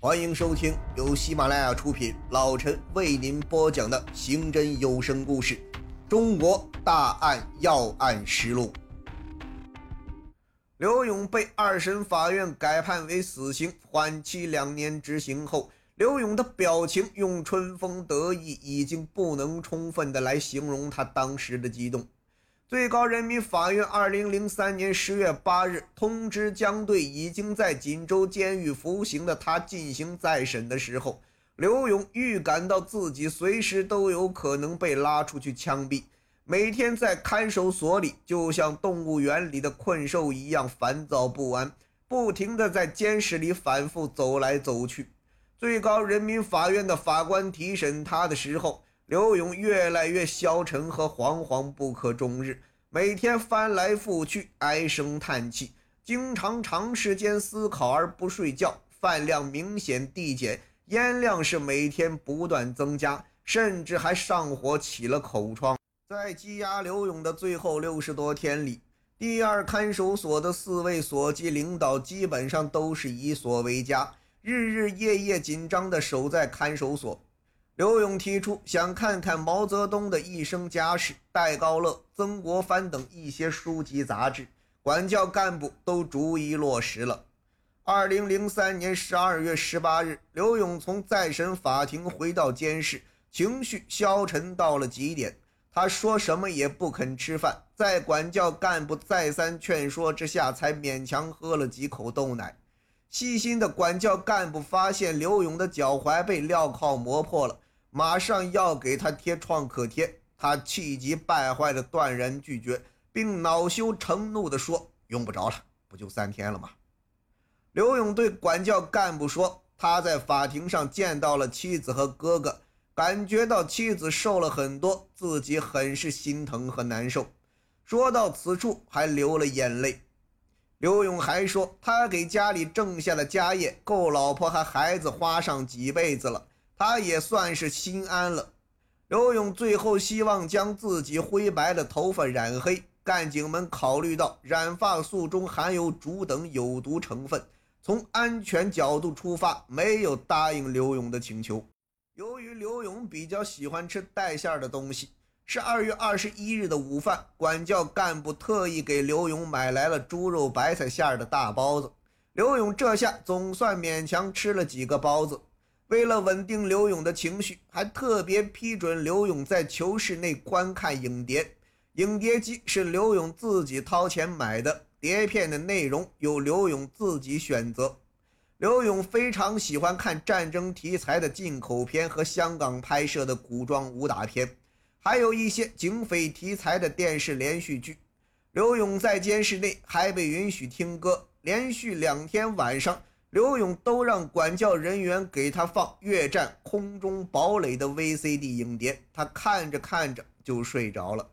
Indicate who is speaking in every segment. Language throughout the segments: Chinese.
Speaker 1: 欢迎收听由喜马拉雅出品，老陈为您播讲的刑侦有声故事《中国大案要案实录》。刘勇被二审法院改判为死刑，缓期两年执行后，刘勇的表情用春风得意已经不能充分的来形容他当时的激动。最高人民法院二零零三年十月八日通知将对已经在锦州监狱服刑的他进行再审的时候，刘勇预感到自己随时都有可能被拉出去枪毙。每天在看守所里，就像动物园里的困兽一样烦躁不安，不停地在监室里反复走来走去。最高人民法院的法官提审他的时候。刘勇越来越消沉和惶惶不可终日，每天翻来覆去，唉声叹气，经常长时间思考而不睡觉，饭量明显递减，烟量是每天不断增加，甚至还上火起了口疮。在羁押刘勇的最后六十多天里，第二看守所的四位所级领导基本上都是以所为家，日日夜夜紧张地守在看守所。刘勇提出想看看毛泽东的一生家史、戴高乐、曾国藩等一些书籍杂志，管教干部都逐一落实了。二零零三年十二月十八日，刘勇从再审法庭回到监室，情绪消沉到了极点。他说什么也不肯吃饭，在管教干部再三劝说之下，才勉强喝了几口豆奶。细心的管教干部发现刘勇的脚踝被镣铐磨破了。马上要给他贴创可贴，他气急败坏的断然拒绝，并恼羞成怒地说：“用不着了，不就三天了吗？”刘勇对管教干部说：“他在法庭上见到了妻子和哥哥，感觉到妻子瘦了很多，自己很是心疼和难受。”说到此处，还流了眼泪。刘勇还说：“他给家里挣下的家业，够老婆和孩子花上几辈子了。”他也算是心安了。刘勇最后希望将自己灰白的头发染黑，干警们考虑到染发素中含有竹等有毒成分，从安全角度出发，没有答应刘勇的请求。由于刘勇比较喜欢吃带馅的东西，十二月二十一日的午饭，管教干部特意给刘勇买来了猪肉白菜馅的大包子。刘勇这下总算勉强吃了几个包子。为了稳定刘勇的情绪，还特别批准刘勇在囚室内观看影碟。影碟机是刘勇自己掏钱买的，碟片的内容由刘勇自己选择。刘勇非常喜欢看战争题材的进口片和香港拍摄的古装武打片，还有一些警匪题材的电视连续剧。刘勇在监室内还被允许听歌，连续两天晚上。刘勇都让管教人员给他放《越战空中堡垒》的 VCD 影碟，他看着看着就睡着了。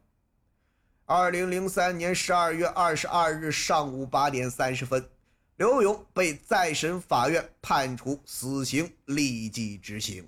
Speaker 1: 二零零三年十二月二十二日上午八点三十分，刘勇被再审法院判处死刑，立即执行。